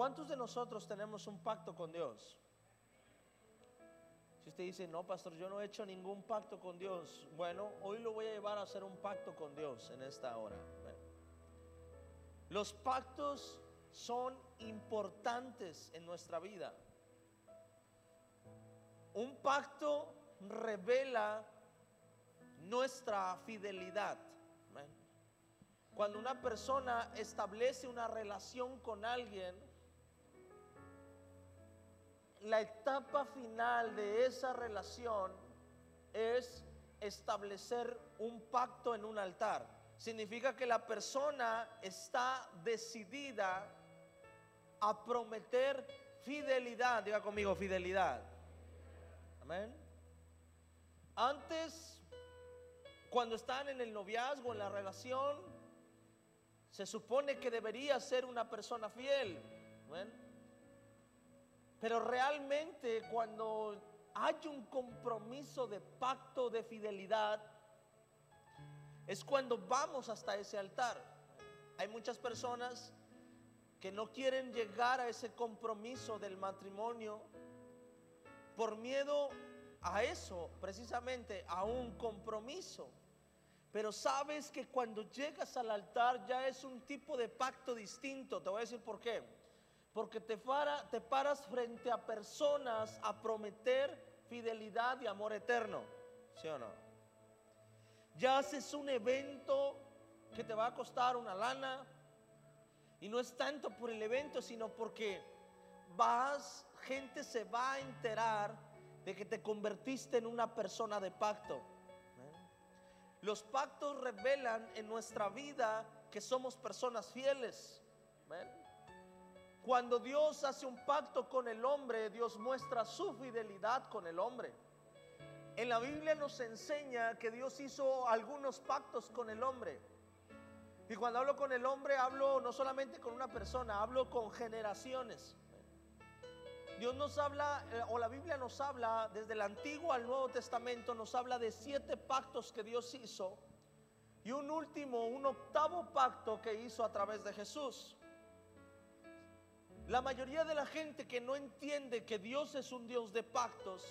¿Cuántos de nosotros tenemos un pacto con Dios? Si usted dice, no, pastor, yo no he hecho ningún pacto con Dios, bueno, hoy lo voy a llevar a hacer un pacto con Dios en esta hora. Los pactos son importantes en nuestra vida. Un pacto revela nuestra fidelidad. Cuando una persona establece una relación con alguien, la etapa final de esa relación es establecer un pacto en un altar. Significa que la persona está decidida a prometer fidelidad. Diga conmigo, fidelidad. Amén. Antes, cuando están en el noviazgo, en la relación, se supone que debería ser una persona fiel. Amén. Pero realmente cuando hay un compromiso de pacto de fidelidad, es cuando vamos hasta ese altar. Hay muchas personas que no quieren llegar a ese compromiso del matrimonio por miedo a eso, precisamente a un compromiso. Pero sabes que cuando llegas al altar ya es un tipo de pacto distinto. Te voy a decir por qué. Porque te, paras frente a personas a prometer fidelidad y amor eterno. ¿Sí o no? Ya haces un evento que te va a costar una lana. Y no es tanto por el evento, sino porque vas, gente se va a enterar de que te convertiste en una persona de pacto. Los pactos revelan en nuestra vida que somos personas fieles. Cuando Dios hace un pacto con el hombre, Dios muestra su fidelidad con el hombre. En la Biblia nos enseña que Dios hizo algunos pactos con el hombre. Y cuando hablo con el hombre, hablo no solamente con una persona, hablo con generaciones. Dios nos habla, eh, o la Biblia nos habla, desde el Antiguo al Nuevo Testamento, nos habla de siete pactos que Dios hizo y un último, un octavo pacto que hizo a través de Jesús. La mayoría de la gente que no entiende que Dios es un Dios de pactos,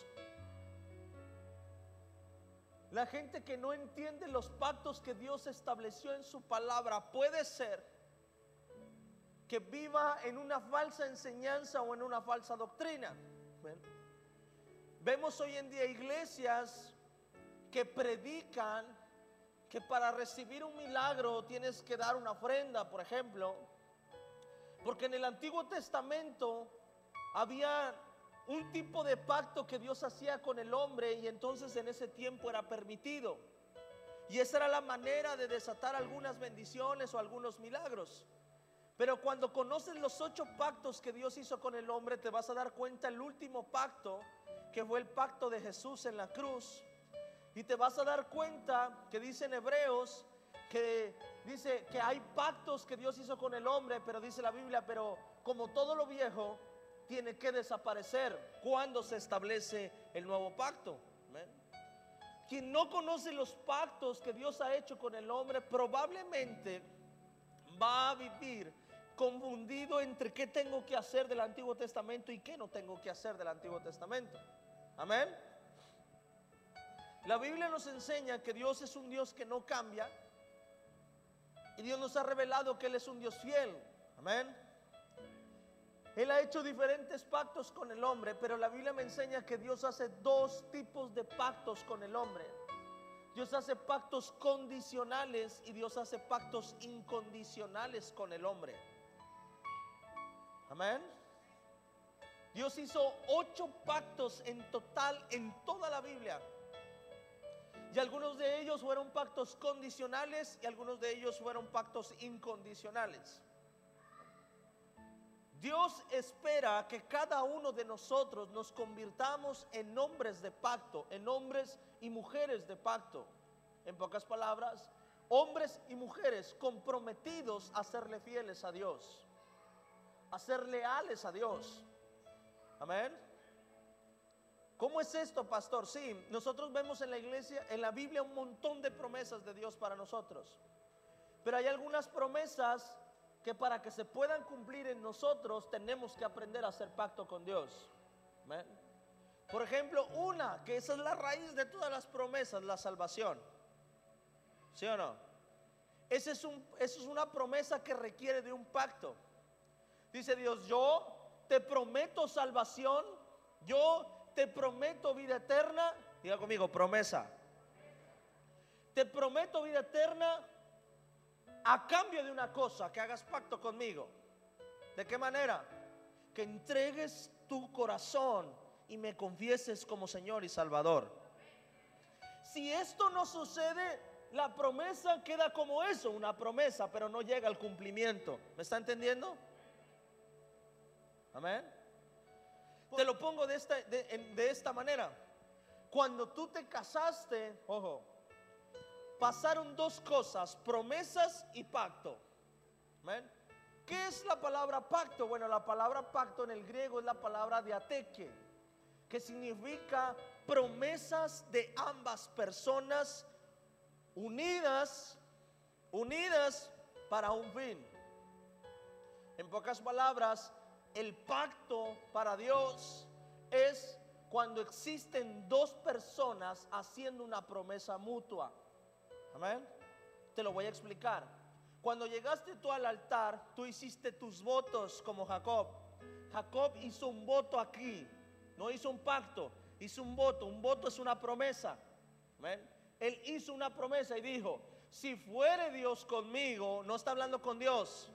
la gente que no entiende los pactos que Dios estableció en su palabra, puede ser que viva en una falsa enseñanza o en una falsa doctrina. Vemos hoy en día iglesias que predican que para recibir un milagro tienes que dar una ofrenda, por ejemplo porque en el Antiguo Testamento había un tipo de pacto que Dios hacía con el hombre y entonces en ese tiempo era permitido. Y esa era la manera de desatar algunas bendiciones o algunos milagros. Pero cuando conoces los ocho pactos que Dios hizo con el hombre, te vas a dar cuenta el último pacto, que fue el pacto de Jesús en la cruz. Y te vas a dar cuenta que dice en Hebreos que dice que hay pactos que Dios hizo con el hombre, pero dice la Biblia, pero como todo lo viejo tiene que desaparecer cuando se establece el nuevo pacto. Quien no conoce los pactos que Dios ha hecho con el hombre probablemente va a vivir confundido entre qué tengo que hacer del Antiguo Testamento y qué no tengo que hacer del Antiguo Testamento. Amén. La Biblia nos enseña que Dios es un Dios que no cambia, y Dios nos ha revelado que Él es un Dios fiel. Amén. Él ha hecho diferentes pactos con el hombre, pero la Biblia me enseña que Dios hace dos tipos de pactos con el hombre. Dios hace pactos condicionales y Dios hace pactos incondicionales con el hombre. Amén. Dios hizo ocho pactos en total en toda la Biblia. Y algunos de ellos fueron pactos condicionales y algunos de ellos fueron pactos incondicionales. Dios espera que cada uno de nosotros nos convirtamos en hombres de pacto, en hombres y mujeres de pacto. En pocas palabras, hombres y mujeres comprometidos a serle fieles a Dios, a ser leales a Dios. Amén. ¿Cómo es esto, pastor? Sí, nosotros vemos en la iglesia, en la Biblia, un montón de promesas de Dios para nosotros. Pero hay algunas promesas que para que se puedan cumplir en nosotros tenemos que aprender a hacer pacto con Dios. Por ejemplo, una, que esa es la raíz de todas las promesas, la salvación. ¿Sí o no? Esa es, esa es una promesa que requiere de un pacto. Dice Dios, yo te prometo salvación, yo te prometo vida eterna. Diga conmigo, promesa. Te prometo vida eterna a cambio de una cosa, que hagas pacto conmigo. ¿De qué manera? Que entregues tu corazón y me confieses como Señor y Salvador. Si esto no sucede, la promesa queda como eso, una promesa, pero no llega al cumplimiento. ¿Me está entendiendo? Amén. Te lo pongo de esta, de, esta manera. Cuando tú te casaste, ojo, pasaron dos cosas, promesas y pacto. ¿Qué es la palabra pacto? Bueno, la palabra pacto en el griego es la palabra diateque, que significa promesas de ambas personas unidas, unidas para un fin. En pocas palabras, el pacto para Dios es cuando existen dos personas haciendo una promesa mutua. Amén. Te lo voy a explicar. Cuando llegaste tú al altar, tú hiciste tus votos como Jacob. Jacob hizo un voto aquí, no hizo un pacto, hizo un voto. Un voto es una promesa. Amén. Él hizo una promesa y dijo, si fuere Dios conmigo, no está hablando con Dios,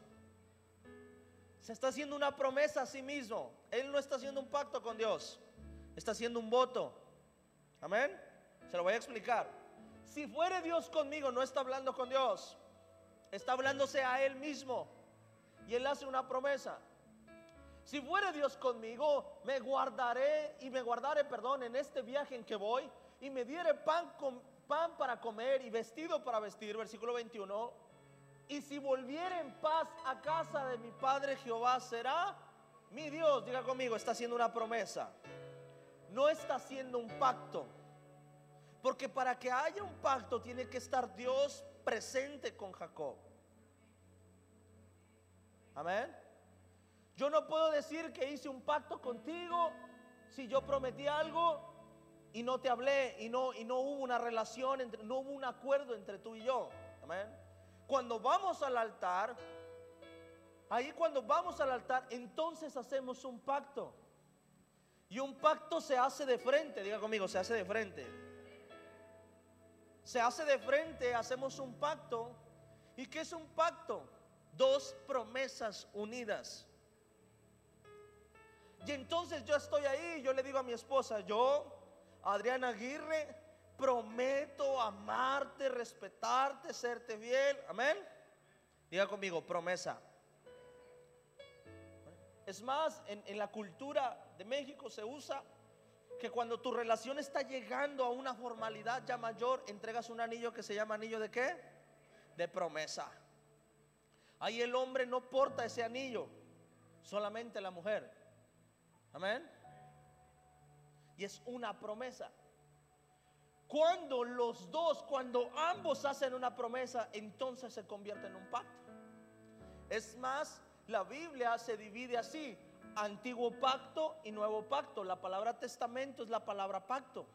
se está haciendo una promesa a sí mismo. Él no está haciendo un pacto con Dios. Está haciendo un voto. Amén. Se lo voy a explicar. Si fuere Dios conmigo, no está hablando con Dios. Está hablándose a Él mismo. Y Él hace una promesa. Si fuere Dios conmigo, me guardaré y me guardaré, perdón, en este viaje en que voy. Y me diere pan, pan para comer y vestido para vestir. Versículo 21 y si volviera en paz a casa de mi Padre Jehová, será mi Dios. Diga conmigo, está haciendo una promesa. No está haciendo un pacto. Porque para que haya un pacto tiene que estar Dios presente con Jacob. Amén. Yo no puedo decir que hice un pacto contigo si yo prometí algo y no te hablé y no, y no hubo una relación, entre, no hubo un acuerdo entre tú y yo. Amén. Cuando vamos al altar, ahí cuando vamos al altar, entonces hacemos un pacto. Y un pacto se hace de frente, diga conmigo, se hace de frente. Se hace de frente, hacemos un pacto. ¿Y qué es un pacto? Dos promesas unidas. Y entonces yo estoy ahí, yo le digo a mi esposa, yo, Adriana Aguirre, prometo amarte, respetarte, serte fiel. Amén. Diga conmigo, promesa. Es más, en, la cultura de México se usa que cuando tu relación está llegando a una formalidad ya mayor, entregas un anillo que se llama anillo de qué? De promesa. Ahí el hombre no porta ese anillo, solamente la mujer. Amén. Y es una promesa. Cuando los dos, cuando ambos hacen una promesa, entonces se convierte en un pacto. Es más, la Biblia se divide así, antiguo pacto y nuevo pacto. La palabra testamento es la palabra pacto.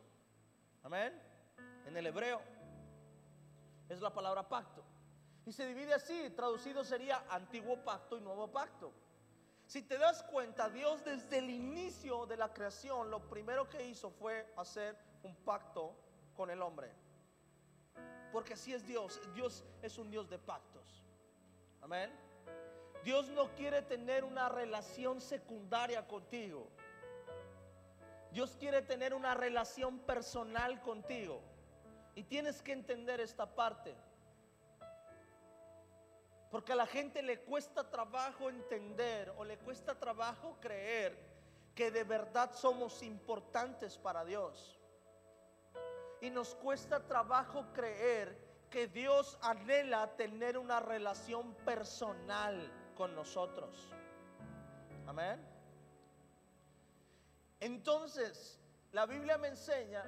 Amén. En el hebreo es la palabra pacto. Y se divide así, traducido sería antiguo pacto y nuevo pacto. Si te das cuenta, Dios desde el inicio de la creación, lo primero que hizo fue hacer un pacto con el hombre. Porque así es Dios. Dios es un Dios de pactos. Amén. Dios no quiere tener una relación secundaria contigo. Dios quiere tener una relación personal contigo. Y tienes que entender esta parte. Porque a la gente le cuesta trabajo entender o le cuesta trabajo creer que de verdad somos importantes para Dios. Y nos cuesta trabajo creer que Dios anhela tener una relación personal con nosotros. Amén. Entonces, la Biblia me enseña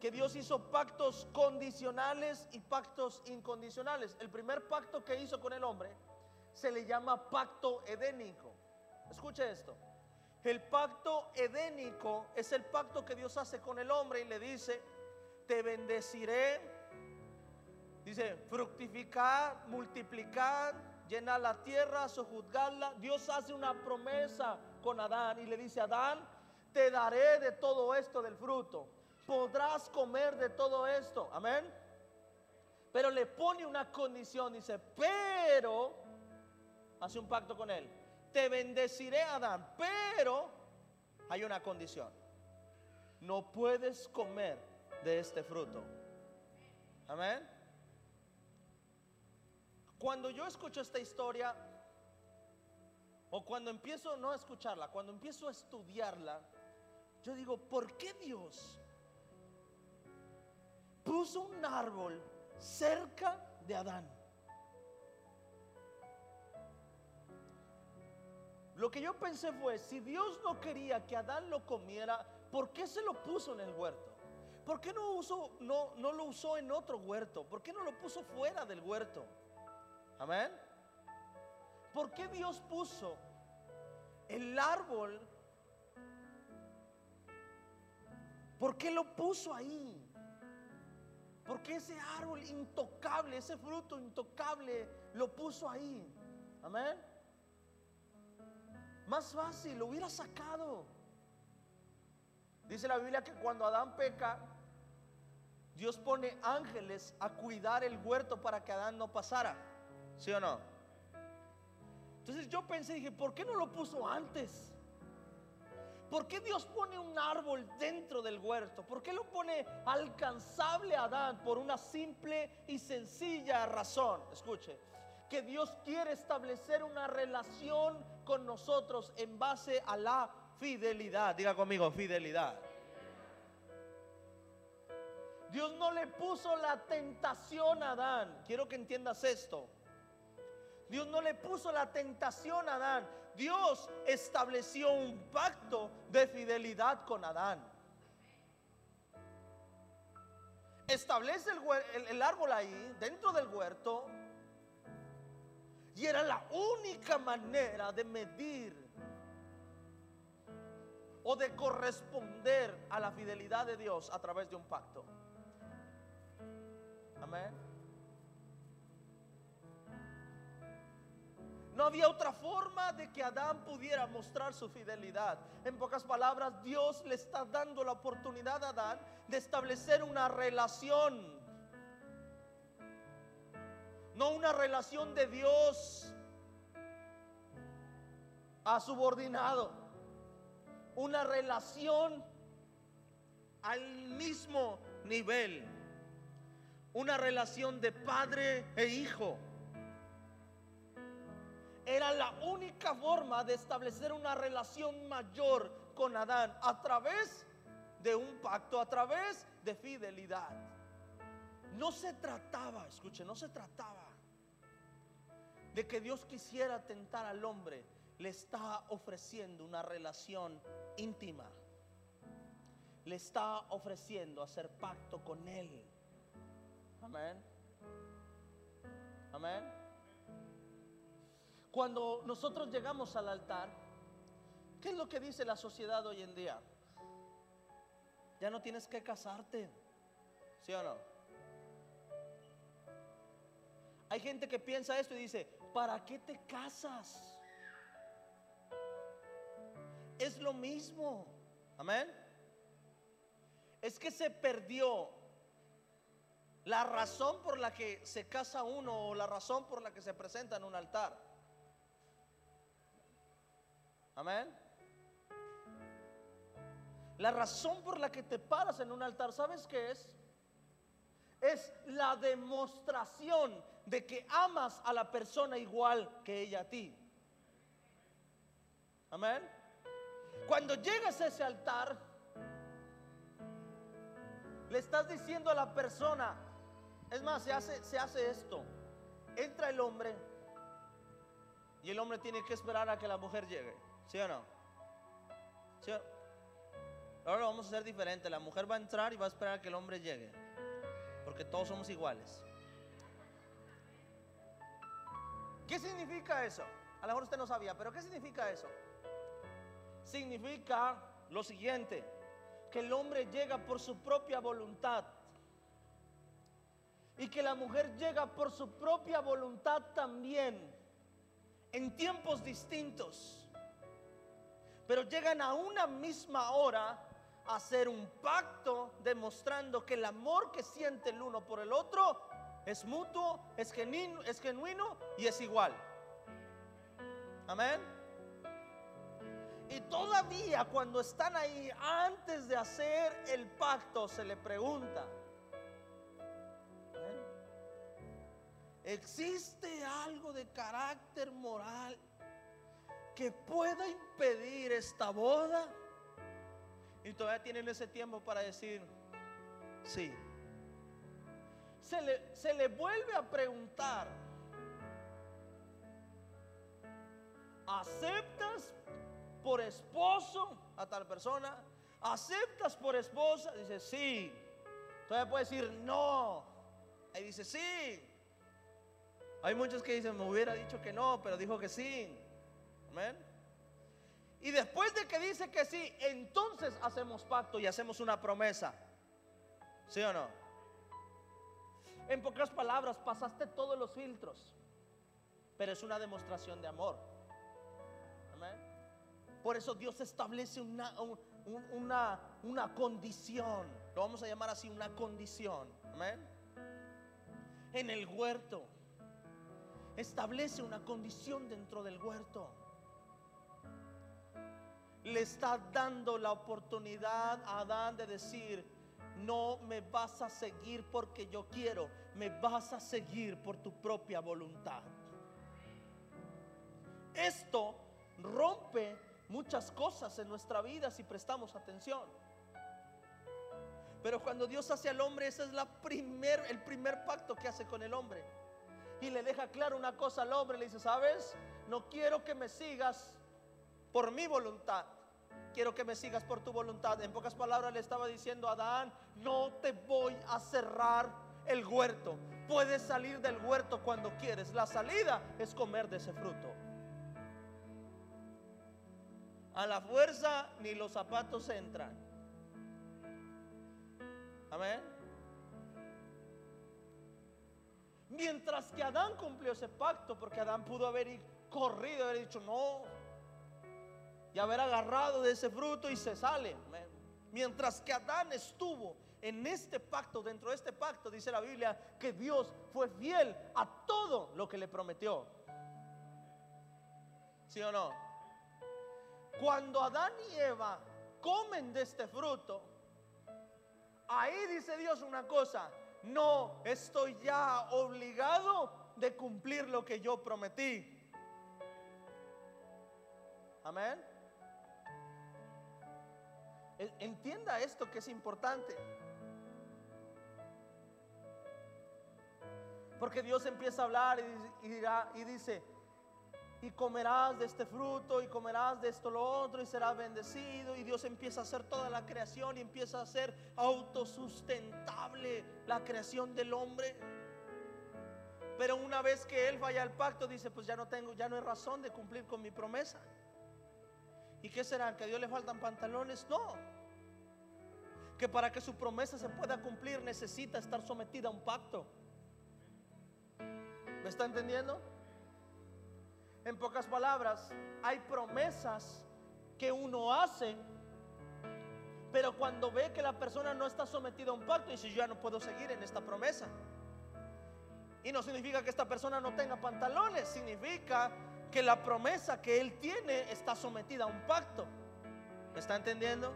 que Dios hizo pactos condicionales y pactos incondicionales. El primer pacto que hizo con el hombre se le llama pacto edénico. Escuche esto. El pacto edénico es el pacto que Dios hace con el hombre y le dice, te bendeciré, dice, fructificar, multiplicar, llenar la tierra, sojuzgarla. Dios hace una promesa con Adán y le dice, Adán, te daré de todo esto del fruto. Podrás comer de todo esto. Amén. Pero le pone una condición, dice, pero, hace un pacto con él. Te bendeciré, Adán, pero hay una condición. No puedes comer de este fruto. Amén. Cuando yo escucho esta historia, o cuando empiezo no a escucharla, cuando empiezo a estudiarla, yo digo, ¿por qué Dios puso un árbol cerca de Adán? Lo que yo pensé fue, si Dios no quería que Adán lo comiera, ¿por qué se lo puso en el huerto? ¿Por qué no, no, no lo usó en otro huerto? ¿Por qué no lo puso fuera del huerto? Amén. ¿Por qué Dios puso el árbol? ¿Por qué lo puso ahí? Porque ese árbol intocable, ese fruto intocable, lo puso ahí. Amén. Más fácil, lo hubiera sacado. Dice la Biblia que cuando Adán peca, Dios pone ángeles a cuidar el huerto para que Adán no pasara. ¿Sí o no? Entonces yo pensé, dije, ¿por qué no lo puso antes? ¿Por qué Dios pone un árbol dentro del huerto? ¿Por qué lo pone alcanzable a Adán? Por una simple y sencilla razón. Escuche, que Dios quiere establecer una relación con nosotros en base a la fidelidad. Diga conmigo, fidelidad. Dios no le puso la tentación a Adán. Quiero que entiendas esto. Dios no le puso la tentación a Adán. Dios estableció un pacto de fidelidad con Adán. Establece el, árbol ahí, dentro del huerto. Y era la única manera de medir o de corresponder a la fidelidad de Dios a través de un pacto. Amén. No había otra forma de que Adán pudiera mostrar su fidelidad. En pocas palabras, Dios le está dando la oportunidad a Adán de establecer una relación. No una relación de Dios a subordinado. Una relación al mismo nivel. Una relación de padre e hijo era la única forma de establecer una relación mayor con Adán a través de un pacto, a través de fidelidad. No se trataba, escuche, no se trataba de que Dios quisiera tentar al hombre. Le está ofreciendo una relación íntima. Le está ofreciendo hacer pacto con Él. Amén. Amén. Cuando nosotros llegamos al altar, ¿qué es lo que dice la sociedad hoy en día? Ya no tienes que casarte, ¿sí o no? Hay gente que piensa esto y dice, ¿para qué te casas? Es lo mismo, amén. Es que se perdió la razón por la que se casa uno o la razón por la que se presenta en un altar. Amén. La razón por la que te paras en un altar, ¿sabes qué es? Es la demostración de que amas a la persona igual que ella a ti. Amén. Cuando llegas a ese altar, le estás diciendo a la persona, es más, se hace, esto. Entra el hombre y el hombre tiene que esperar a que la mujer llegue. ¿Sí o no? ¿Sí Ahora lo vamos a hacer diferente. La mujer va a entrar y va a esperar a que el hombre llegue. Porque todos somos iguales. ¿Qué significa eso? A lo mejor usted no sabía, pero ¿qué significa eso? Significa lo siguiente, que el hombre llega por su propia voluntad y que la mujer llega por su propia voluntad también en tiempos distintos, pero llegan a una misma hora a hacer un pacto demostrando que el amor que siente el uno por el otro es mutuo, es genuino, es genuino y es igual. Amén. Y todavía cuando están ahí, antes de hacer el pacto, se le pregunta, ¿existe algo de carácter moral que pueda impedir esta boda? Y todavía tienen ese tiempo para decir, sí. Se le, se le vuelve a preguntar, ¿aceptas por esposo a tal persona? ¿Aceptas por esposa? Dice, sí. Todavía puede decir, no. Ahí dice, sí. Hay muchos que dicen, me hubiera dicho que no, pero dijo que sí. Amén. Y después de que dice que sí, entonces hacemos pacto y hacemos una promesa. ¿Sí o no? En pocas palabras, pasaste todos los filtros, pero es una demostración de amor. Amén. Por eso Dios establece una, una, una condición, lo vamos a llamar así, una condición. Amén. En el huerto, establece una condición dentro del huerto le está dando la oportunidad a Adán de decir, no me vas a seguir porque yo quiero, me vas a seguir por tu propia voluntad. Esto rompe muchas cosas en nuestra vida si prestamos atención. Pero cuando Dios hace al hombre, ese es el primer pacto que hace con el hombre. Y le deja claro una cosa al hombre, le dice, ¿sabes? No quiero que me sigas por mi voluntad. Quiero que me sigas por tu voluntad. En pocas palabras le estaba diciendo a Adán, no te voy a cerrar el huerto. Puedes salir del huerto cuando quieres. La salida es comer de ese fruto. A la fuerza ni los zapatos entran. Amén. Mientras que Adán cumplió ese pacto, porque Adán pudo haber corrido, haber dicho, no, y haber agarrado de ese fruto y se sale. Mientras que Adán estuvo en este pacto, dentro de este pacto, dice la Biblia, que Dios fue fiel a todo lo que le prometió. ¿Sí o no? Cuando Adán y Eva comen de este fruto, ahí dice Dios una cosa, no estoy ya obligado de cumplir lo que yo prometí. Amén. Entienda esto que es importante. Porque Dios empieza a hablar y, dice, y comerás de este fruto y comerás de esto lo otro y serás bendecido. Y Dios empieza a hacer toda la creación y empieza a ser autosustentable la creación del hombre. Pero una vez que él vaya al pacto, dice, pues ya no tengo, ya no hay razón de cumplir con mi promesa. ¿Y qué será? ¿Que a Dios le faltan pantalones? No. Que para que su promesa se pueda cumplir necesita estar sometida a un pacto. ¿Me está entendiendo? En pocas palabras, hay promesas que uno hace, pero cuando ve que la persona no está sometida a un pacto, dice, yo ya no puedo seguir en esta promesa. Y no significa que esta persona no tenga pantalones, significa que la promesa que él tiene está sometida a un pacto. ¿Me está entendiendo?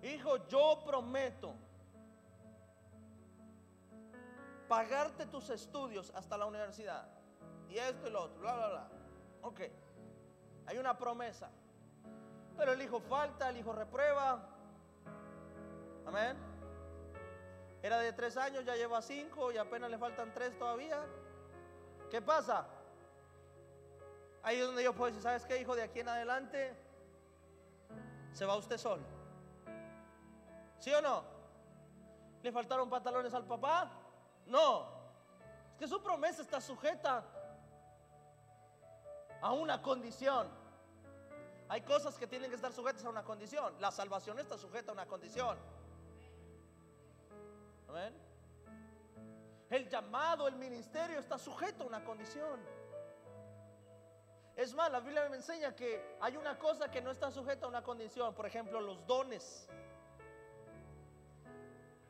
Hijo, yo prometo pagarte tus estudios hasta la universidad. Y esto y lo otro, bla, bla, bla. Ok. Hay una promesa. Pero el hijo falta, el hijo reprueba. Tres años, ya lleva cinco y apenas le faltan tres todavía. ¿Qué pasa? Ahí es donde yo puedo decir, ¿sabes qué, hijo? De aquí en adelante se va usted solo. ¿Sí o no? ¿Le faltaron pantalones al papá? No, es que su promesa está sujeta a una condición. Hay cosas que tienen que estar sujetas a una condición. La salvación está sujeta a una condición. El llamado, el ministerio está sujeto a una condición. Es más, la Biblia me enseña que hay una cosa que no está sujeta a una condición. Por ejemplo, los dones.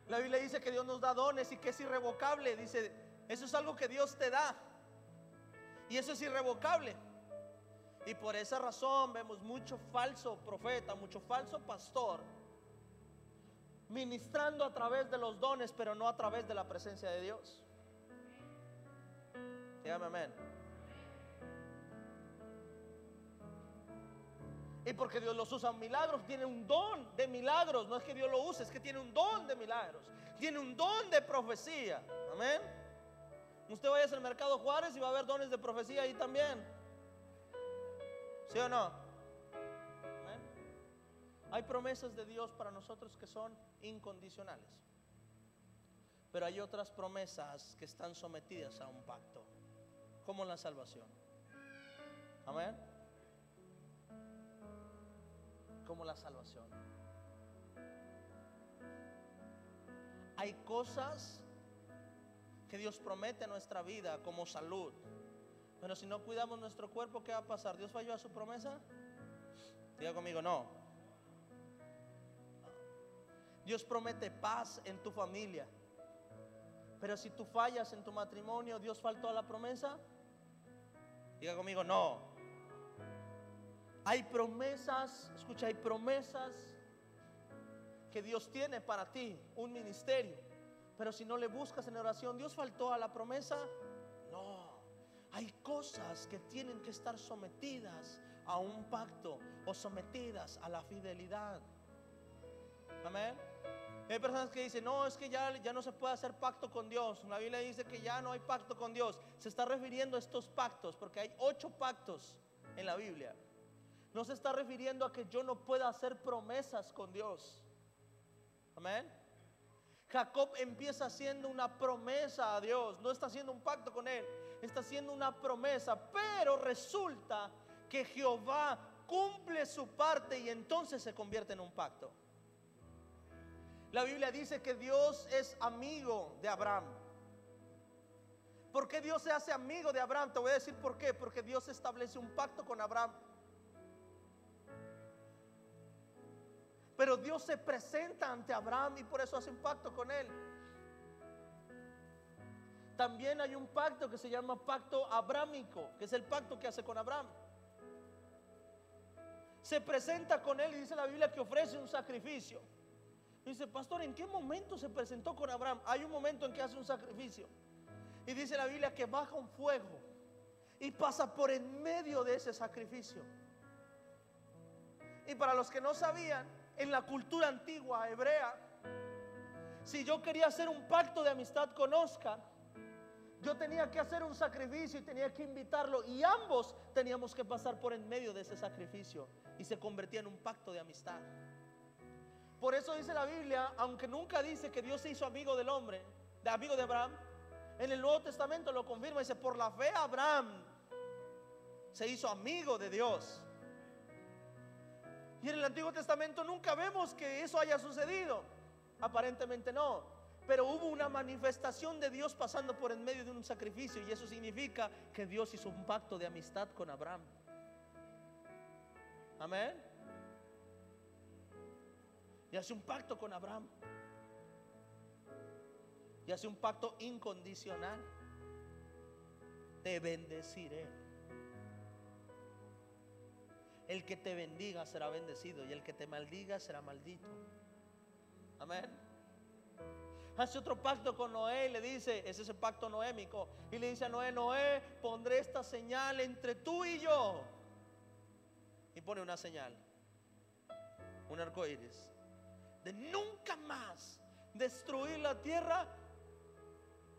La Biblia dice que Dios nos da dones y que es irrevocable. Dice, eso es algo que Dios te da. Y eso es irrevocable. Y por esa razón vemos mucho falso profeta, mucho falso pastor, ministrando a través de los dones, pero no a través de la presencia de Dios. Dígame amén. Y porque Dios los usa en milagros, tiene un don de milagros. No es que Dios lo use, es que tiene un don de milagros. Tiene un don de profecía. Amén. Usted vaya al mercado Juárez y va a haber dones de profecía ahí también. ¿Sí o no? Hay promesas de Dios para nosotros que son incondicionales. Pero hay otras promesas que están sometidas a un pacto, como la salvación. Amén. Como la salvación. Hay cosas que Dios promete en nuestra vida, como salud, pero si no cuidamos nuestro cuerpo, ¿qué va a pasar? ¿Dios falló a su promesa? Diga conmigo, no. Dios promete paz en tu familia. Pero si tú fallas en tu matrimonio, ¿Dios faltó a la promesa? Diga conmigo, no. Hay promesas, escucha, hay promesas que Dios tiene para ti, un ministerio. Pero si no le buscas en oración, ¿Dios faltó a la promesa? Hay cosas que tienen que estar sometidas a un pacto o sometidas a la fidelidad. Amén. Hay personas que dicen, no, es que ya, ya no se puede hacer pacto con Dios. La Biblia dice que ya no hay pacto con Dios. Se está refiriendo a estos pactos, porque hay ocho pactos en la Biblia. No se está refiriendo a que yo no pueda hacer promesas con Dios. Amén. Jacob empieza haciendo una promesa a Dios, no está haciendo un pacto con él, está haciendo una promesa, pero resulta que Jehová cumple su parte y entonces se convierte en un pacto. La Biblia dice que Dios es amigo de Abraham. ¿Por qué Dios se hace amigo de Abraham? Te voy a decir por qué. Porque Dios establece un pacto con Abraham. Pero Dios se presenta ante Abraham y por eso hace un pacto con él. También hay un pacto que se llama pacto abrámico, que es el pacto que hace con Abraham. Se presenta con él y dice la Biblia que ofrece un sacrificio. Dice, pastor, ¿en qué momento se presentó con Abraham? Hay un momento en que hace un sacrificio. Y dice la Biblia que baja un fuego y pasa por en medio de ese sacrificio. Y para los que no sabían, en la cultura antigua hebrea, si yo quería hacer un pacto de amistad con Oscar, yo tenía que hacer un sacrificio y tenía que invitarlo y ambos teníamos que pasar por en medio de ese sacrificio y se convertía en un pacto de amistad. Por eso dice la Biblia, aunque nunca dice que Dios se hizo amigo del hombre, de amigo de Abraham, en el Nuevo Testamento lo confirma, dice, por la fe Abraham se hizo amigo de Dios. Y en el Antiguo Testamento nunca vemos que eso haya sucedido. Aparentemente no. Pero hubo una manifestación de Dios pasando por en medio de un sacrificio. Y eso significa que Dios hizo un pacto de amistad con Abraham. Amén. Y hace un pacto con Abraham. Y hace un pacto incondicional. Te bendeciré. El que te bendiga será bendecido y el que te maldiga será maldito. Amén. Hace otro pacto con Noé y le dice, es ese pacto noémico, y le dice a Noé, Noé, pondré esta señal entre tú y yo. Y pone una señal, un arco iris, de nunca más destruir la tierra.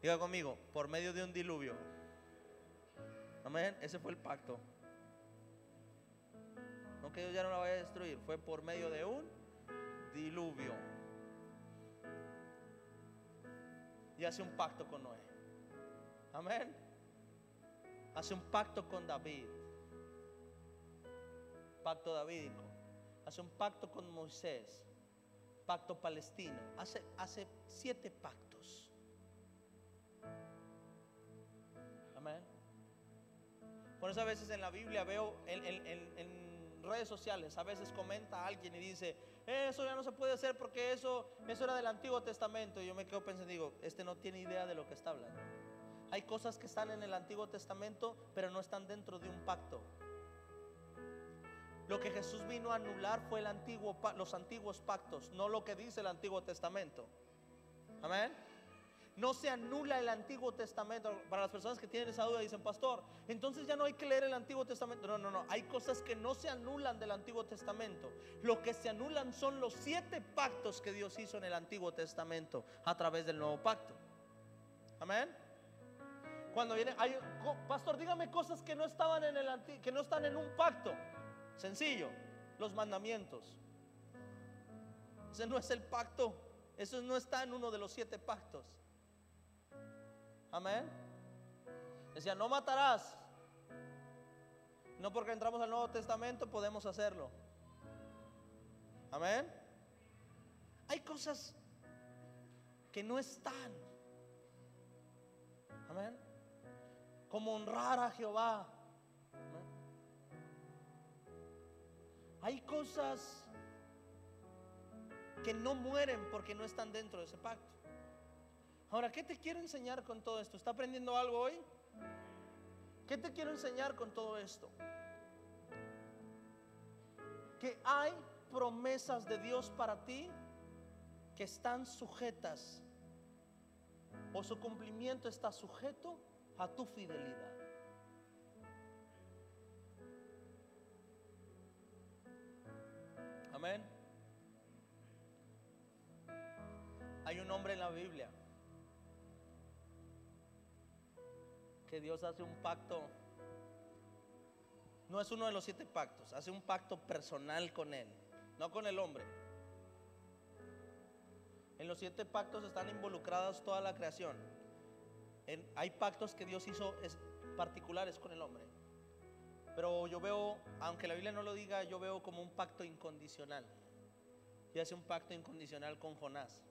Diga conmigo, por medio de un diluvio. Amén. Ese fue el pacto que Dios ya no la vaya a destruir, fue por medio de un diluvio. y hace un pacto con Noé. Amén. Hace un pacto con David. Pacto davídico. Hace un pacto con Moisés. Pacto palestino. Hace, hace siete pactos. Amén. Por eso a veces en la Biblia veo en, en redes sociales, a veces comenta alguien y dice, eso ya no se puede hacer porque eso, eso era del Antiguo Testamento. Y yo me quedo pensando, digo, este no tiene idea de lo que está hablando. Hay cosas que están en el Antiguo Testamento, pero no están dentro de un pacto. Lo que Jesús vino a anular fue el antiguo, los antiguos pactos, no lo que dice el Antiguo Testamento. Amén. No se anula el Antiguo Testamento. Para las personas que tienen esa duda dicen, pastor, entonces ya no hay que leer el Antiguo Testamento. No, no, no. Hay cosas que no se anulan del Antiguo Testamento. Lo que se anulan son los siete pactos que Dios hizo en el Antiguo Testamento a través del nuevo pacto. Amén. Cuando viene, pastor, dígame cosas que no estaban en el que no están en un pacto. Sencillo, los mandamientos. Ese no es el pacto. Eso no está en uno de los siete pactos. Amén. Decía, no matarás. No porque entramos al Nuevo Testamento podemos hacerlo. Amén. Hay cosas que no están. Amén. Como honrar a Jehová. Hay cosas que no mueren porque no están dentro de ese pacto. Ahora, ¿qué te quiero enseñar con todo esto? ¿Está aprendiendo algo hoy? ¿Qué te quiero enseñar con todo esto? Que hay promesas de Dios para ti que están sujetas o su cumplimiento está sujeto a tu fidelidad. Amén. Hay un hombre en la Biblia que Dios hace un pacto, no es uno de los siete pactos, hace un pacto personal con Él, no con el hombre. En los siete pactos están involucradas toda la creación. hay pactos que Dios hizo particulares con el hombre. Pero yo veo, aunque la Biblia no lo diga, yo veo como un pacto incondicional. Y hace un pacto incondicional con Jonás.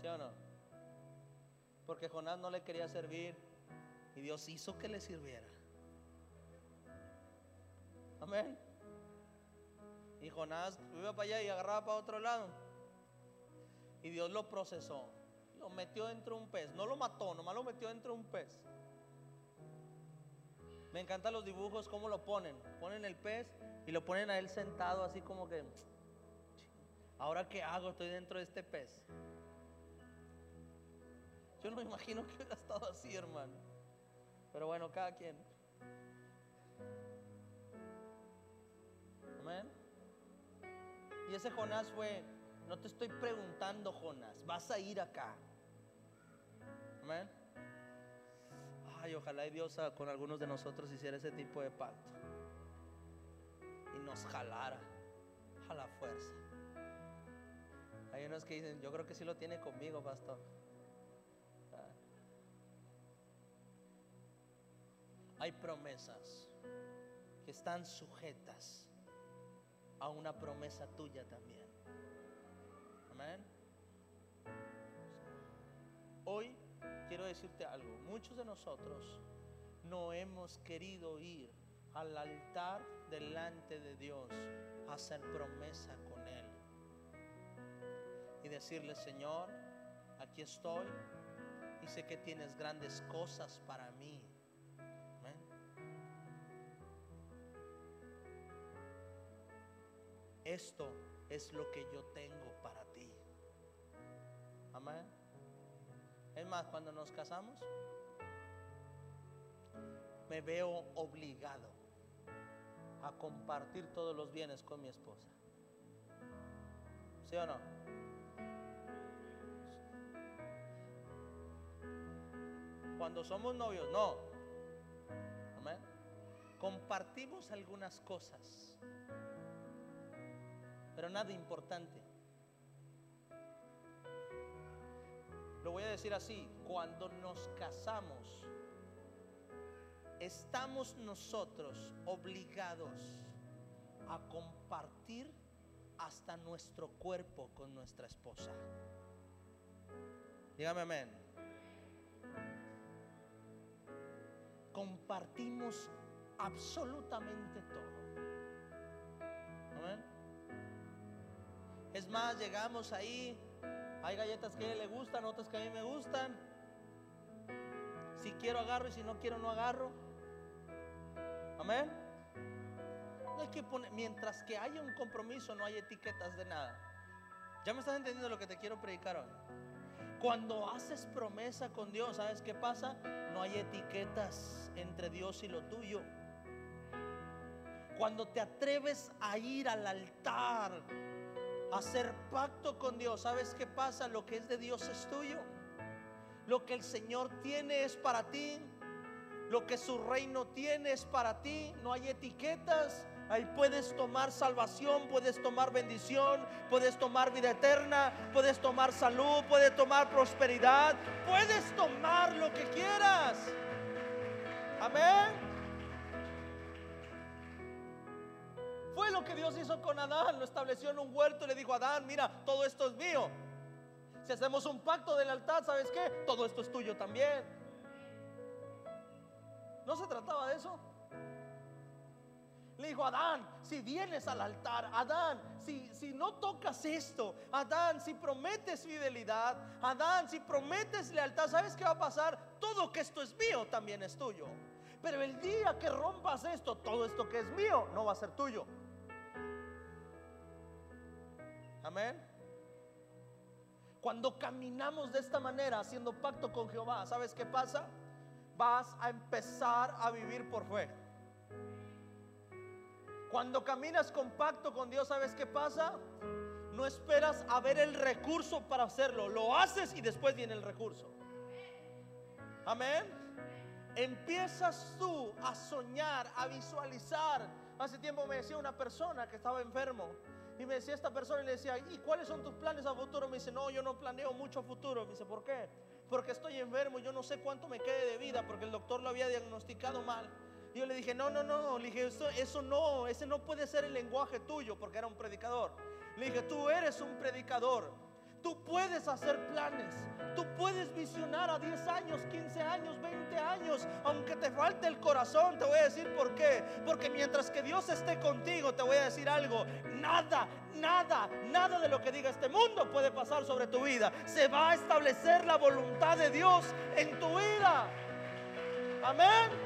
¿Sí o no? Porque Jonás no le quería servir, y Dios hizo que le sirviera. Amén. Y Jonás iba para allá y agarraba para otro lado. Y Dios lo procesó. Lo metió dentro de un pez. No lo mató, nomás lo metió dentro de un pez. Me encantan los dibujos, cómo lo ponen. Ponen el pez y lo ponen a él sentado así como que... Ahora qué hago, estoy dentro de este pez. Yo no me imagino que hubiera estado así, hermano. Pero bueno, cada quien. Amén. Y ese Jonás fue, no te estoy preguntando, Jonás, vas a ir acá. Amén. Ay, ojalá y Dios con algunos de nosotros hiciera ese tipo de pacto. Y nos jalara a la fuerza. Hay unos que dicen, yo creo que sí lo tiene conmigo, pastor. hay promesas que están sujetas a una promesa tuya también. Amén. Decirte algo. Muchos de nosotros no hemos querido ir al altar delante de Dios a hacer promesa con Él. Y decirle, Señor, aquí estoy y sé que tienes grandes cosas para mí. esto es lo que yo tengo para ti. Amén. Es más, cuando nos casamos, me veo obligado a compartir todos los bienes con mi esposa. ¿Sí o no? Cuando somos novios, no. Amén. Compartimos algunas cosas pero nada importante. Lo voy a decir así, cuando nos casamos, estamos nosotros obligados a compartir hasta nuestro cuerpo con nuestra esposa. Dígame amén. Compartimos absolutamente todo. Amén. Es más, llegamos ahí, hay galletas que a él le gustan, otras que a mí me gustan. Si quiero agarro y si no quiero no agarro. Amén. Hay que poner, mientras que haya un compromiso, no hay etiquetas de nada. ¿Ya me estás entendiendo lo que te quiero predicar hoy? Cuando haces promesa con Dios, ¿sabes qué pasa? No hay etiquetas entre Dios y lo tuyo. Cuando te atreves a ir al altar, hacer pacto con Dios, ¿sabes qué pasa? Lo que es de Dios es tuyo. Lo que el Señor tiene es para ti. Lo que su reino tiene es para ti. No hay etiquetas. Ahí puedes tomar salvación, puedes tomar bendición, puedes tomar vida eterna, puedes tomar salud, puedes tomar prosperidad, puedes tomar lo que quieras. Amén. Fue lo que Dios hizo con Adán, lo estableció en un huerto y le dijo a Adán, mira, todo esto es mío. Si hacemos un pacto del altar, ¿sabes qué? Todo esto es tuyo también. No se trataba de eso. Le dijo, Adán, si vienes al altar, Adán, si, si no tocas esto, Adán, si prometes fidelidad, Adán, si prometes lealtad, ¿sabes qué va a pasar? Todo que esto es mío también es tuyo. Pero el día que rompas esto, todo esto que es mío no va a ser tuyo. Amén. Cuando caminamos de esta manera, haciendo pacto con Jehová, ¿sabes qué pasa? Vas a empezar a vivir por fe. Cuando caminas con pacto con Dios, ¿sabes qué pasa? No esperas a ver el recurso para hacerlo. Lo haces y después viene el recurso. Amén. Empiezas tú a soñar, a visualizar. Hace tiempo me decía una persona que estaba enfermo. Y me decía esta persona y le decía, ¿y cuáles son tus planes a futuro? Me dice, no, yo no planeo mucho a futuro. Me dice, ¿por qué? Porque estoy enfermo, yo no sé cuánto me quede de vida, porque el doctor lo había diagnosticado mal. Y yo le dije, no, no, no, le dije, eso, eso no, ese no puede ser el lenguaje tuyo, porque era un predicador. Le dije, tú eres un predicador. Tú puedes hacer planes. Tú puedes visionar a 10 años, 15 años, 20 años. Aunque te falte el corazón, te voy a decir por qué. Porque mientras que Dios esté contigo, te voy a decir algo. Nada, nada, nada de lo que diga este mundo puede pasar sobre tu vida. Se va a establecer la voluntad de Dios en tu vida. Amén.